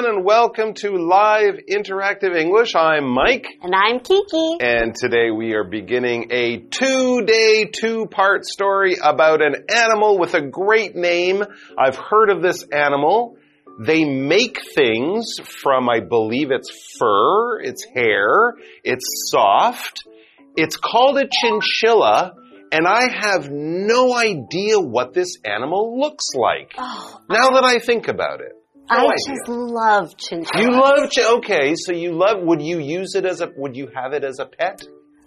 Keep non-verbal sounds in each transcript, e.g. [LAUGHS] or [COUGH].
everyone, and welcome to Live Interactive English. I'm Mike. And I'm Kiki. And today we are beginning a two day, two part story about an animal with a great name. I've heard of this animal. They make things from, I believe it's fur, it's hair, it's soft. It's called a chinchilla, and I have no idea what this animal looks like. Oh, Now that I think about it. No I idea. just love chinchillas. You love chi- okay, so you love would you use it as a would you have it as a pet?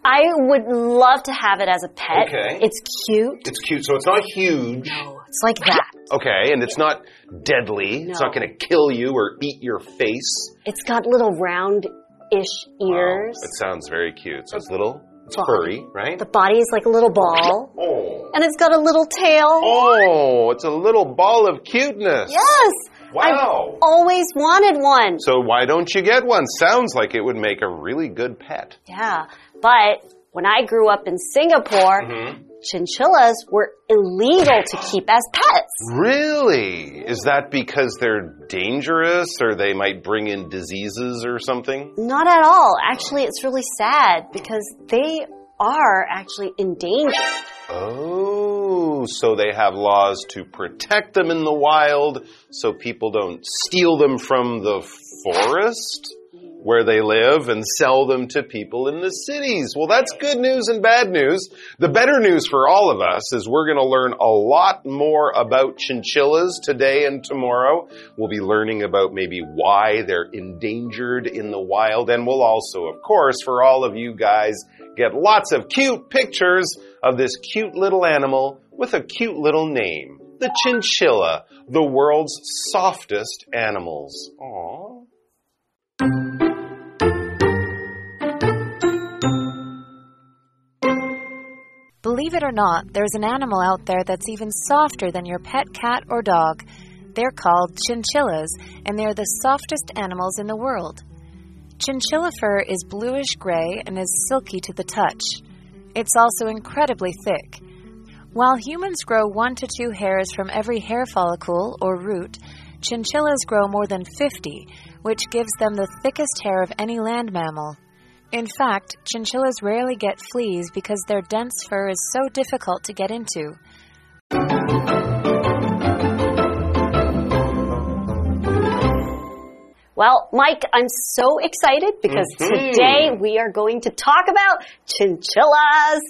I would love to have it as a pet. Okay. It's cute. It's cute, so it's not huge. No, it's like that. Okay, and it's not deadly. It's not going to kill you or eat your face. It's got little round-ish ears. It sounds very cute. So it's little, it's Body. furry, right? The body is like a little ball. Oh. And it's got a little tail. Oh, it's a little ball of cuteness. Yes! Wow. I've always wanted one. So why don't you get one? Sounds like it would make a really good pet. Yeah. But when I grew up in Singapore, Mm-hmm. chinchillas were illegal to keep as pets. Really? Is that because they're dangerous or they might bring in diseases or something? Not at all. Actually, it's really sad because they are actually endangered. Oh, so they have laws to protect them in the wild so people don't steal them from the forest where they live and sell them to people in the cities. Well, that's good news and bad news. The better news for all of us is we're going to learn a lot more about chinchillas today and tomorrow. We'll be learning about maybe why they're endangered in the wild. And we'll also, of course, for all of you guys, get lots of cute pictures of this cute little animal with a cute little name. The chinchilla, the world's softest animals. Aww. Believe it or not, there's an animal out there that's even softer than your pet cat or dog. They're called chinchillas, and they're the softest animals in the world. Chinchilla fur is bluish gray and is silky to the touch. It's also incredibly thick. While humans grow one to two hairs from every hair follicle or root, chinchillas grow more than 50, which gives them the thickest hair of any land mammal. In fact, chinchillas rarely get fleas because their dense fur is so difficult to get into. Well, Mike, I'm so excited because today we are going to talk about chinchillas.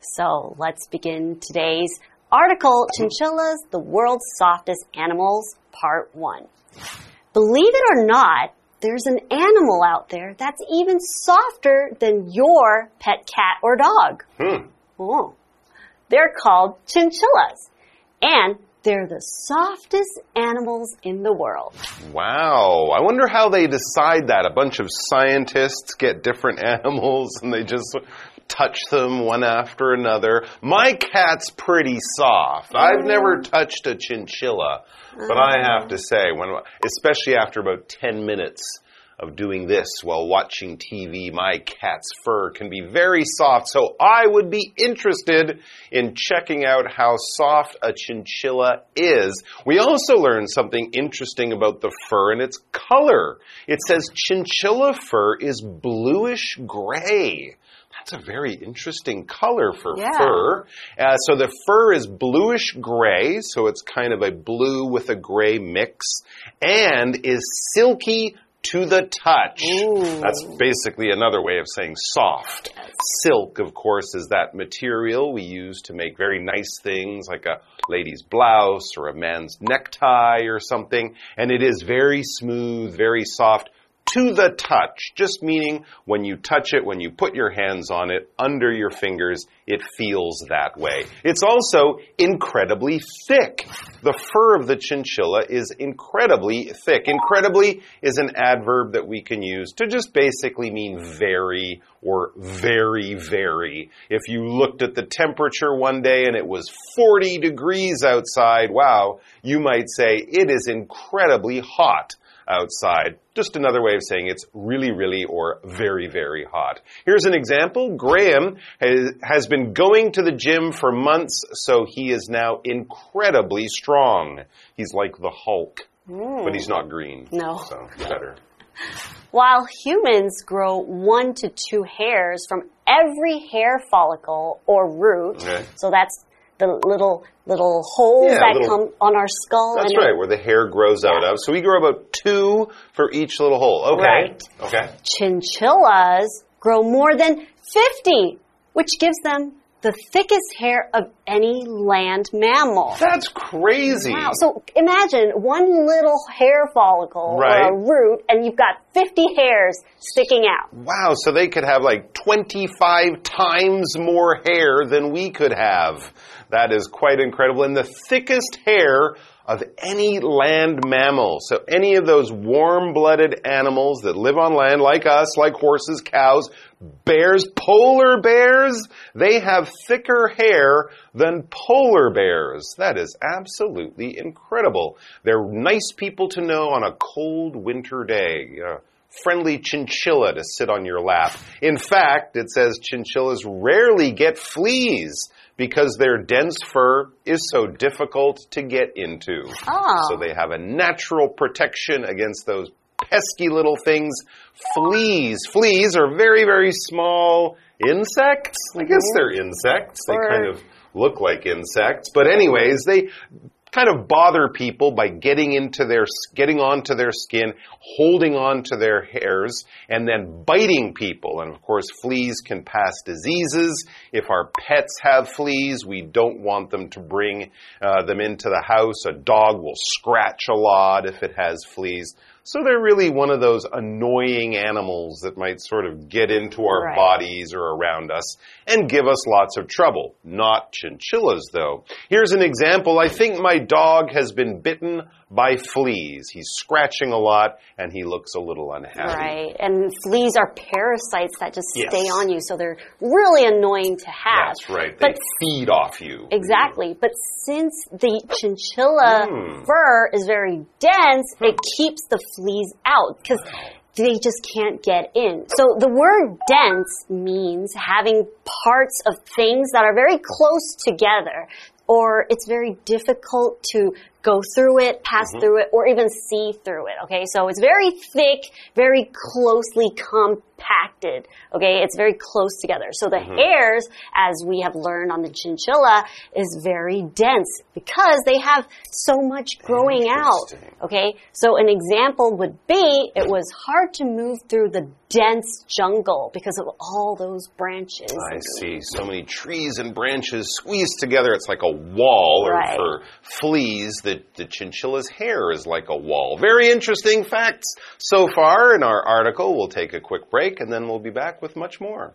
So let's begin today's article Chinchillas, the world's softest animals, part one. Believe it or not, there's an animal out there that's even softer than your pet cat or dog. Hmm. Oh. They're called chinchillas. And they're the softest animals in the world. Wow. I wonder how they decide that. A bunch of scientists get different [LAUGHS] animals and they just touch them one after another. My cat's pretty soft. I've oh, never touched a chinchilla, but oh, I have to say, when, especially after about 10 minutes of doing this while watching TV, my cat's fur can be very soft. So I would be interested in checking out how soft a chinchilla is. We also learned something interesting about the fur and its color. It says chinchilla fur is bluish gray. That's a very interesting color for Yeah. fur. Uh, so the fur is bluish gray, so it's kind of a blue with a gray mix, and is silky to the touch. That's basically another way of saying soft. Silk, of course, is that material we use to make very nice things like a lady's blouse or a man's necktie or something. And it is very smooth, very soft to the touch, just meaning when you touch it, when you put your hands on it, under your fingers, it feels that way. It's also incredibly thick. The fur of the chinchilla is incredibly thick. Incredibly is an adverb that we can use to just basically mean very or very, very. If you looked at the temperature one day and it was 40 degrees outside, wow, you might say it is incredibly hot. Outside. Just another way of saying it's really, really or very, very hot. Here's an example. Graham has, has been going to the gym for months, so he is now incredibly strong. He's like the Hulk, mm. but he's not green. No. So better. While humans grow one to two hairs from every hair follicle or root, Okay. so that's the little little holes Yeah, that little- come on our skull. That's right, where the hair grows out of. So we grow about two for each little hole. Okay. Right. Okay. Chinchillas grow more than 50, which gives them the thickest hair of any land mammal. That's crazy. Wow. So imagine one little hair follicle Right. or a root, and you've got 50 hairs sticking out. Wow, so they could have like 25 times more hair than we could have. That is quite incredible. And the thickest hair of any land mammal. So any of those warm-blooded animals that live on land like us, like horses, cows, bears, polar bears, they have thicker hair than polar bears. That is absolutely incredible. They're nice people to know on a cold winter day. Yeah friendly chinchilla to sit on your lap. In fact, it says chinchillas rarely get fleas because their dense fur is so difficult to get into. Oh. So they have a natural protection against those pesky little things. Fleas. Fleas are very, very small insects. I guess mm-hmm. they're insects. They kind of look like insects. But anyways, they kind of bother people by getting into their getting onto their skin, holding on to their hairs, and then biting people. And of course, fleas can pass diseases. If our pets have fleas, we don't want them to bring uh, them into the house. A dog will scratch a lot if it has fleas. So they're really one of those annoying animals that might sort of get into our Right. bodies or around us and give us lots of trouble. Not chinchillas, though. Here's an example. I think my dog has been bitten by fleas. He's scratching a lot and he looks a little unhappy. Right. And fleas are parasites that just Yes. stay on you, so they're really annoying to have. That's right. They But feed off you. Exactly. But since the chinchilla Hmm. fur is very dense, it keeps the fleas out because they just can't get in. So the word dense means having parts of things that are very close together. Or it's very difficult to go through it, pass Mm-hmm. through it, or even see through it. Okay, so it's very thick, very closely compacted. Okay, it's very close together. So the Mm-hmm. hairs, as we have learned on the chinchilla, is very dense because they have so much growing out. Okay, so an example would be it was hard to move through the dense jungle because of all those branches. I see. So many trees and branches squeezed together. It's like a wall. Or Right. for fleas, the, the chinchilla's hair is like a wall. Very interesting facts so far in our article. We'll take a quick break and then we'll be back with much more.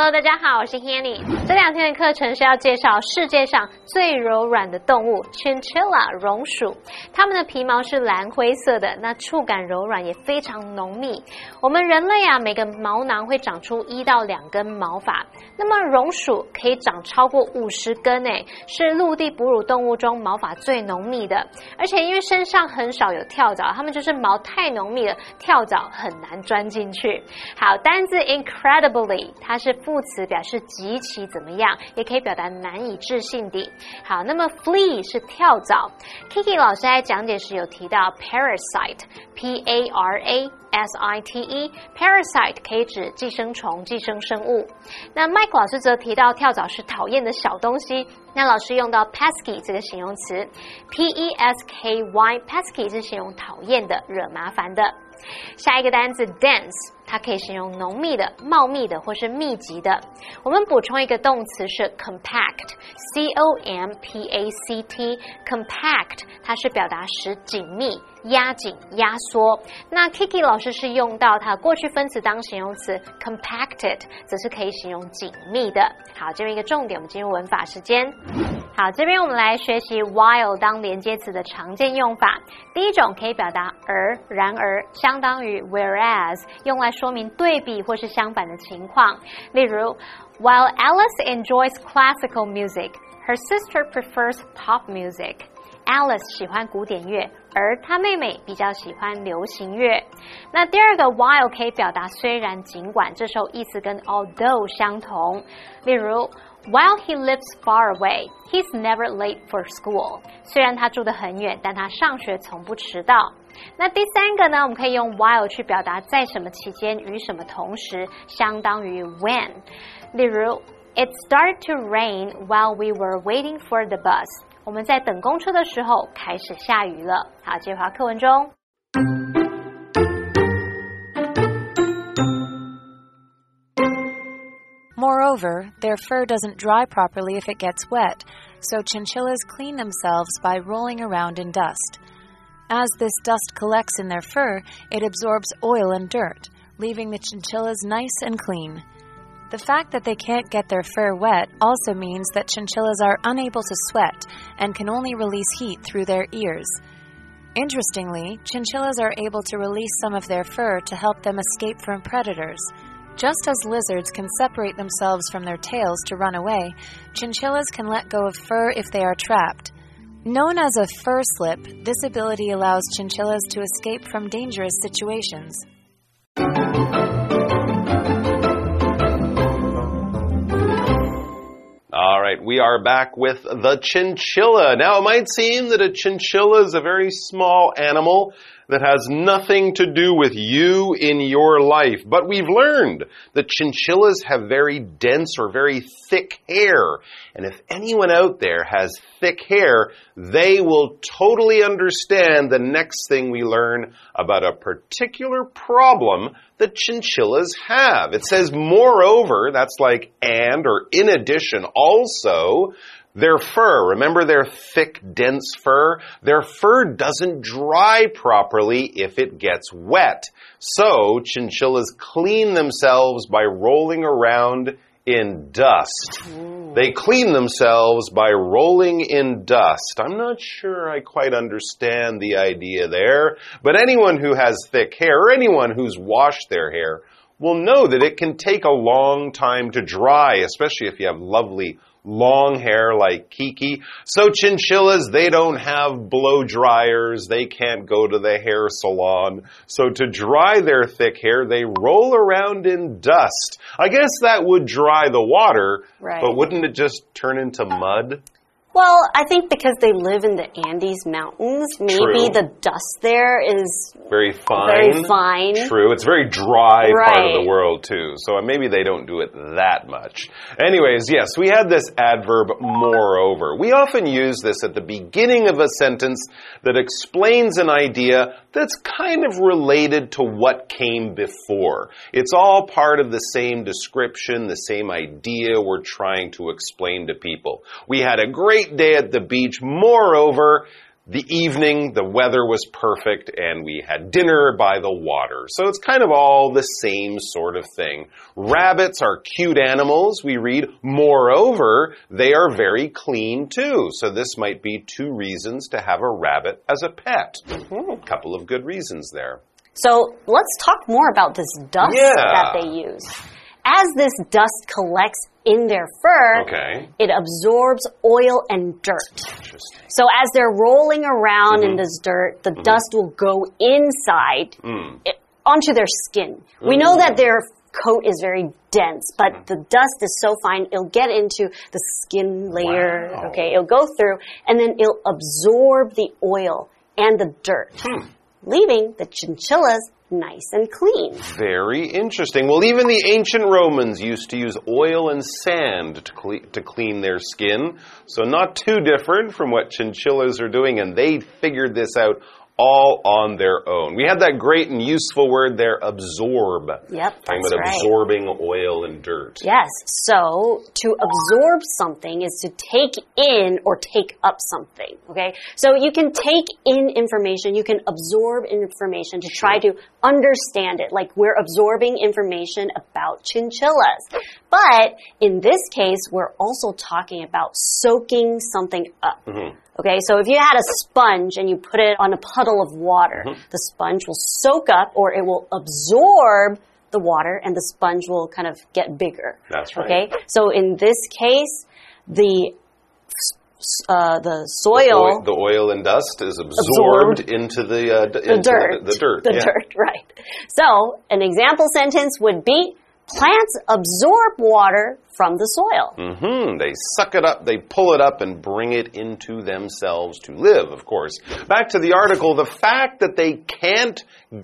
Hello，大家好，我是 Hanny。这两天的课程是要介绍世界上最柔软的动物 ——chinchilla 绒鼠。它们的皮毛是蓝灰色的，那触感柔软，也非常浓密。我们人类啊，每个毛囊会长出一到两根毛发，那么绒鼠可以长超过五十根，诶，是陆地哺乳动物中毛发最浓密的。而且因为身上很少有跳蚤，它们就是毛太浓密了，跳蚤很难钻进去。好，单字 incredibly，它是副词，表示极其怎么样，也可以表达难以置信的。好，那么 flea 是跳蚤。Kiki 老师在讲解时有提到 parasite，p a r a。S I T E，parasite 可以指寄生虫、寄生生物。那 Mike 老师则提到跳蚤是讨厌的小东西，那老师用到 pesky 这个形容词，P E S K Y，pesky 是形容讨厌的、惹麻烦的。下一个单词 dance 它可以形容浓密的、茂密的或是密集的。我们补充一个动词是 compact，C O M P A C T，compact 它是表达使紧密、压紧、压缩。那 Kiki 老师是用到它过去分词当形容词 compacted，则是可以形容紧密的。好，这边一个重点，我们进入文法时间。好，这边我们来学习 while 当连接词的常见用法。第一种可以表达而、然而，相当于 whereas，用来说明对比或是相反的情况。例如，While Alice enjoys classical music, her sister prefers pop music. Alice 喜欢古典乐，而她妹妹比较喜欢流行乐。那第二个 while 可以表达虽然、尽管，这时候意思跟 although 相同。例如。While he lives far away, he's never late for school. 虽然他住得很远，但他上学从不迟到。那第三个呢？我们可以用 while 去表达在什么期间与什么同时，相当于 when。例如，It started to rain while we were waiting for the bus. 我们在等公车的时候开始下雨了。好，接话课文中。 Moreover, their fur doesn't dry properly if it gets wet, so chinchillas clean themselves by rolling around in dust. As this dust collects in their fur, it absorbs oil and dirt, leaving the chinchillas nice and clean. The fact that they can't get their fur wet also means that chinchillas are unable to sweat and can only release heat through their ears. Interestingly, chinchillas are able to release some of their fur to help them escape from predators. Just as lizards can separate themselves from their tails to run away, chinchillas can let go of fur if they are trapped. Known as a fur slip, this ability allows chinchillas to escape from dangerous situations. All right, we are back with the chinchilla. Now, it might seem that a chinchilla is a very small animal that has nothing to do with you in your life. But we've learned that chinchillas have very dense or very thick hair. And if anyone out there has thick hair, they will totally understand the next thing we learn about a particular problem that chinchillas have. It says moreover, that's like and or in addition also, their fur, remember their thick, dense fur? Their fur doesn't dry properly if it gets wet. So, chinchillas clean themselves by rolling around in dust. Ooh. They clean themselves by rolling in dust. I'm not sure I quite understand the idea there, but anyone who has thick hair or anyone who's washed their hair will know that it can take a long time to dry, especially if you have lovely long hair like Kiki. So chinchillas, they don't have blow dryers. They can't go to the hair salon. So to dry their thick hair, they roll around in dust. I guess that would dry the water, right. but wouldn't it just turn into mud? Well, I think because they live in the Andes Mountains, maybe True. the dust there is very fine. Very fine. True. It's very dry right. part of the world too. So uh, maybe they don't do it that much. Anyways, yes, we had this adverb moreover. We often use this at the beginning of a sentence that explains an idea that's kind of related to what came before. It's all part of the same description, the same idea we're trying to explain to people. We had a great great day at the beach. Moreover, the evening, the weather was perfect, and we had dinner by the water. So it's kind of all the same sort of thing. Rabbits are cute animals, we read. Moreover, they are very clean too. So this might be two reasons to have a rabbit as a pet. A mm-hmm. couple of good reasons there. So let's talk more about this dust yeah. that they use. As this dust collects in their fur, okay. it absorbs oil and dirt. So as they're rolling around mm -hmm. in mm-hmm. this dirt, the mm -hmm. dust will go inside mm. it, onto their skin. We know that their coat is very dense, but mm. the dust is so fine, it'll get into the skin layer. Wow. Okay, it'll go through, and then it'll absorb the oil and the dirt, hmm. leaving the chinchillas nice and clean. Very interesting. Well, even the ancient Romans used to use oil and sand to, cle to clean their skin. So, not too different from what chinchillas are doing, and they figured this out all on their own. We had that great and useful word there, absorb. Yep, Talking about right. absorbing oil and dirt. Yes. So to absorb something is to take in or take up something. Okay. So you can take in information, you can absorb information to try to understand it. Like we're absorbing information about chinchillas. But in this case, we're also talking about soaking something up. Mm-hmm. Okay, so if you had a sponge and you put it on a puddle of water, the sponge will soak up or it will absorb the water and the sponge will kind of get bigger. That's right. Okay, so in this case, the uh, the The soil, oil, the oil and dust is absorbed, Absorbed. into the, uh, the into dirt, The, the dirt. the yeah. dirt, [LAUGHS] right? So an example sentence would be: plants absorb water from the soil. Mm -hmm. They suck it up, they pull it up, and bring it into themselves to live, of course. Back to the article, the fact that they can't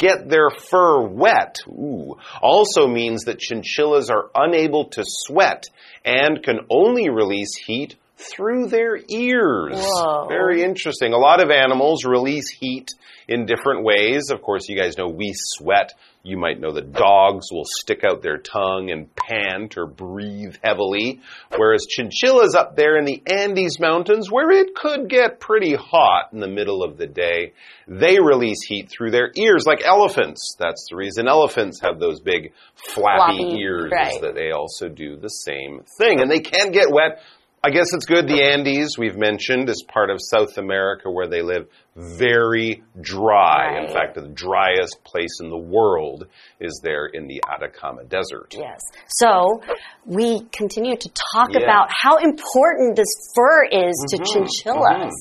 get their fur wet ooh, also means that chinchillas are unable to sweat and can only release heat through their ears. Whoa. Very interesting. A lot of animals release heat in different ways. Of course, you guys know we sweat. You might know that dogs will stick out their tongue and pant or breathe heavily, whereas chinchillas up there in the Andes Mountains, where it could get pretty hot in the middle of the day, they release heat through their ears like elephants. That's the reason elephants have those big flappy, Floppy, ears, right. is that they also do the same thing. And they can get wet. I guess it's good. The Andes, we've mentioned, is part of South America where they live. Very dry. In fact, the driest place in the world is there in the Atacama Desert. Yes. So we continue to talk Yeah. about how important this fur is to Mm-hmm. chinchillas.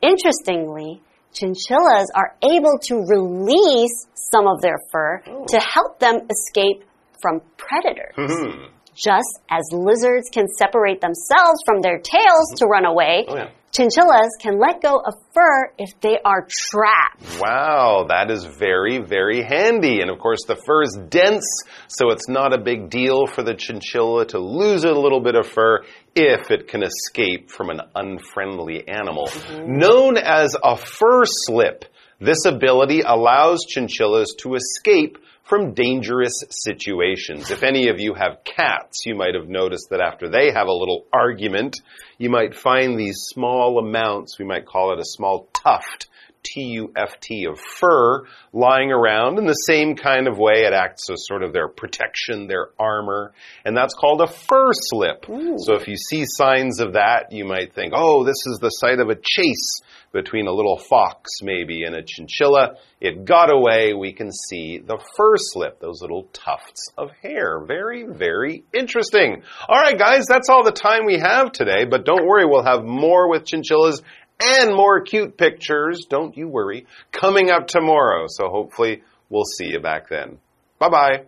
Interestingly, chinchillas are able to release some of their fur Oh. to help them escape from predators. Hmm. Just as lizards can separate themselves from their tails to run away, Oh, yeah. chinchillas can let go of fur if they are trapped. Wow, that is very, very handy. And of course, the fur is dense, so it's not a big deal for the chinchilla to lose a little bit of fur if it can escape from an unfriendly animal. Mm-hmm. Known as a fur slip, this ability allows chinchillas to escape from dangerous situations. If any of you have cats, you might have noticed that after they have a little argument, you might find these small amounts, we might call it a small tuft, T-U-F-T of fur lying around in the same kind of way. It acts as sort of their protection, their armor, and that's called a fur slip. So if you see signs of that, you might think, oh, this is the site of a chase between a little fox maybe and a chinchilla. It got away. We can see the fur slip, those little tufts of hair. Very, very interesting. All right, guys, that's all the time we have today, but don't worry, we'll have more with chinchillas and more cute pictures, don't you worry, coming up tomorrow. So hopefully we'll see you back then. Bye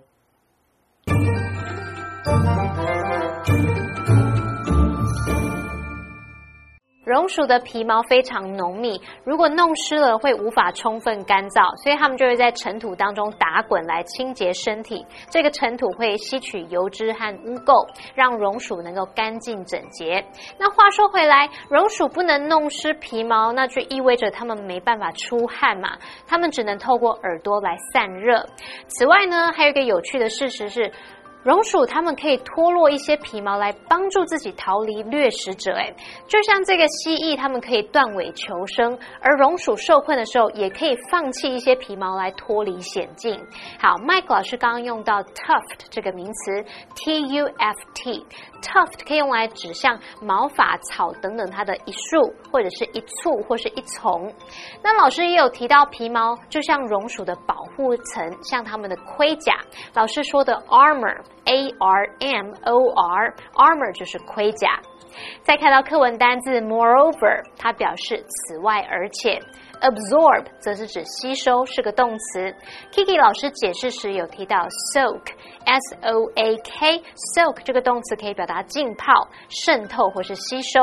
bye. 榕鼠的皮毛非常浓密，如果弄湿了会无法充分干燥，所以它们就会在尘土当中打滚来清洁身体。这个尘土会吸取油脂和污垢，让榕鼠能够干净整洁。那话说回来，榕鼠不能弄湿皮毛，那就意味着它们没办法出汗嘛，它们只能透过耳朵来散热。此外呢，还有一个有趣的事实是。榕鼠它们可以脱落一些皮毛来帮助自己逃离掠食者，哎，就像这个蜥蜴，它们可以断尾求生，而榕鼠受困的时候也可以放弃一些皮毛来脱离险境。好，Mike 老师刚刚用到 tuft 这个名词，T U F T，tuft 可以用来指向毛发、草等等它的一束，或者是一簇，或是一丛。那老师也有提到皮毛就像榕鼠的保护层，像它们的盔甲。老师说的 armor。A R M O R，armor 就是盔甲。再看到课文单字 moreover，它表示此外而且。absorb 则是指吸收，是个动词。Kiki 老师解释时有提到 soak S O A K soak 这个动词可以表达浸泡、渗透或是吸收。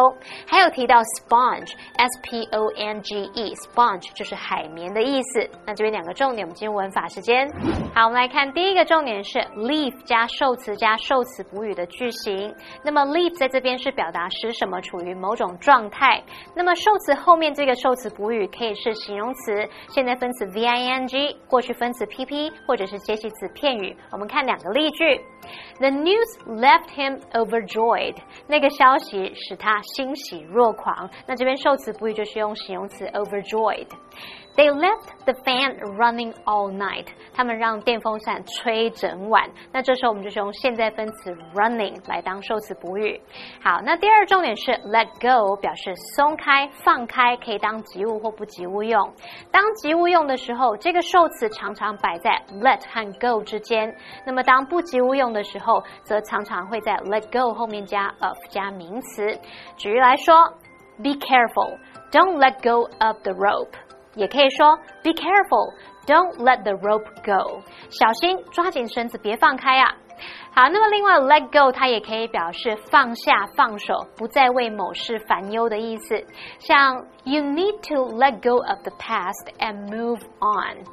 还有提到 sponge S P O N G E sponge 就是海绵的意思。那这边两个重点，我们进入文法时间。好，我们来看第一个重点是 leave 加受副词加受词补语的句型。那么 leave 在这边是表达使什么处于某种状态。那么受词后面这个受词补语可以是形容词、现在分词 V I N G、过去分词 P P 或者是介系词片语。我们看两个例句：The news left him overjoyed。那个消息使他欣喜若狂。那这边受词补语就是用形容词 overjoyed。They left the fan running all night。他们让电风扇吹整晚。那这时候我们就是用现在分词 running 来当受词补语。好，那第二重点是 let go，表示松开、放开，可以当及物或不及物用。当及物用的时候，这个受词常常摆在 let 和 go 之间。那么当不及物用的时候，则常常会在 let go 后面加 of 加名词。举例来说，Be careful, don't let go of the rope。也可以说 Be careful, don't let the rope go。小心，抓紧绳子，别放开啊！好，那么另外 let go 它也可以表示放下、放手，不再为某事烦忧的意思。像 You need to let go of the past and move on。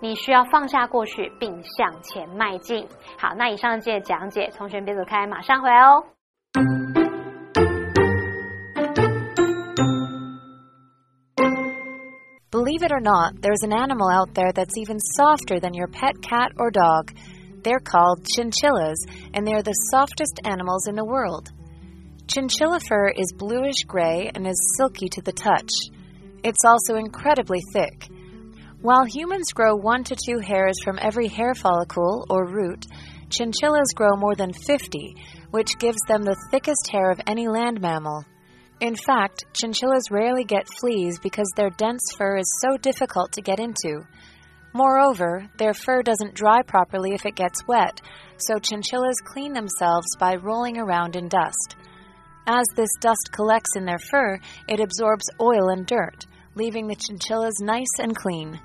你需要放下过去，并向前迈进。好，那以上这些讲解，同学别走开，马上回来哦。Believe it or not, there's an animal out there that's even softer than your pet cat or dog. They're called chinchillas, and they're the softest animals in the world. Chinchilla fur is bluish gray and is silky to the touch. It's also incredibly thick. While humans grow one to two hairs from every hair follicle or root, chinchillas grow more than 50, which gives them the thickest hair of any land mammal. In fact, chinchillas rarely get fleas because their dense fur is so difficult to get into. Moreover, their fur doesn't dry properly if it gets wet, so chinchillas clean themselves by rolling around in dust. As this dust collects in their fur, it absorbs oil and dirt, leaving the chinchillas nice and clean.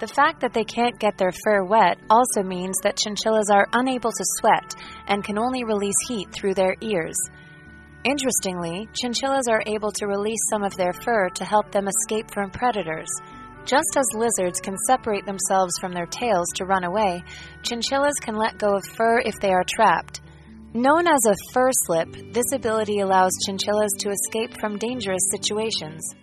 The fact that they can't get their fur wet also means that chinchillas are unable to sweat and can only release heat through their ears. Interestingly, chinchillas are able to release some of their fur to help them escape from predators. Just as lizards can separate themselves from their tails to run away, chinchillas can let go of fur if they are trapped. Known as a fur slip, this ability allows chinchillas to escape from dangerous situations.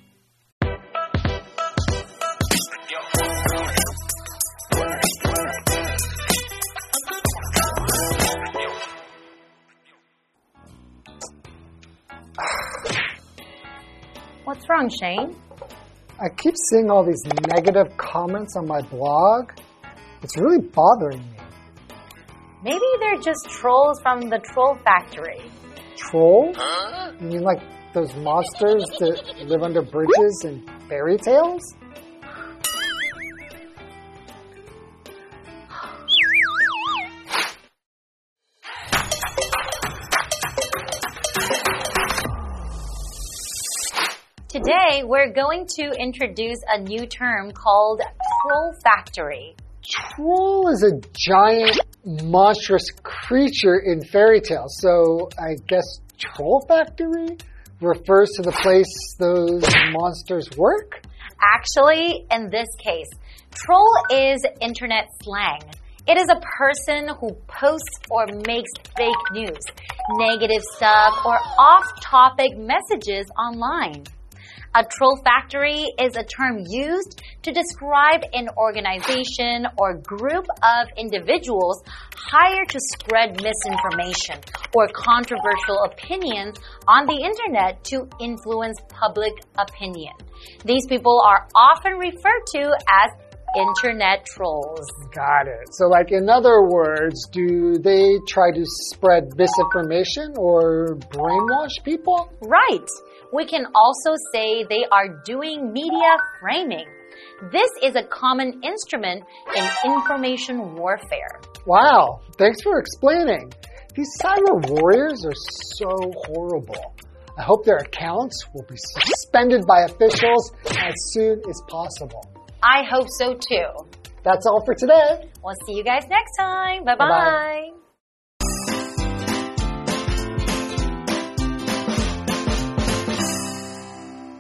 Wrong, Shane? I keep seeing all these negative comments on my blog. It's really bothering me. Maybe they're just trolls from the troll factory. Trolls? You mean like those monsters that live under bridges and fairy tales? Today, we're going to introduce a new term called troll factory. Troll is a giant, monstrous creature in fairy tales. So I guess Troll Factory refers to the place those monsters work? Actually, in this case, troll is internet slang. It is a person who posts or makes fake news, negative stuff, or off topic messages online. A troll factory is a term used to describe an organization or group of individuals hired to spread misinformation or controversial opinions on the internet to influence public opinion. These people are often referred to as internet trolls. Got it. So, like, in other words, do they try to spread misinformation or brainwash people? Right. We can also say they are doing media framing. This is a common instrument in information warfare. Wow, thanks for explaining. These cyber warriors are so horrible. I hope their accounts will be suspended by officials as soon as possible. I hope so too. That's all for today. We'll see you guys next time. Bye bye. Bye-bye.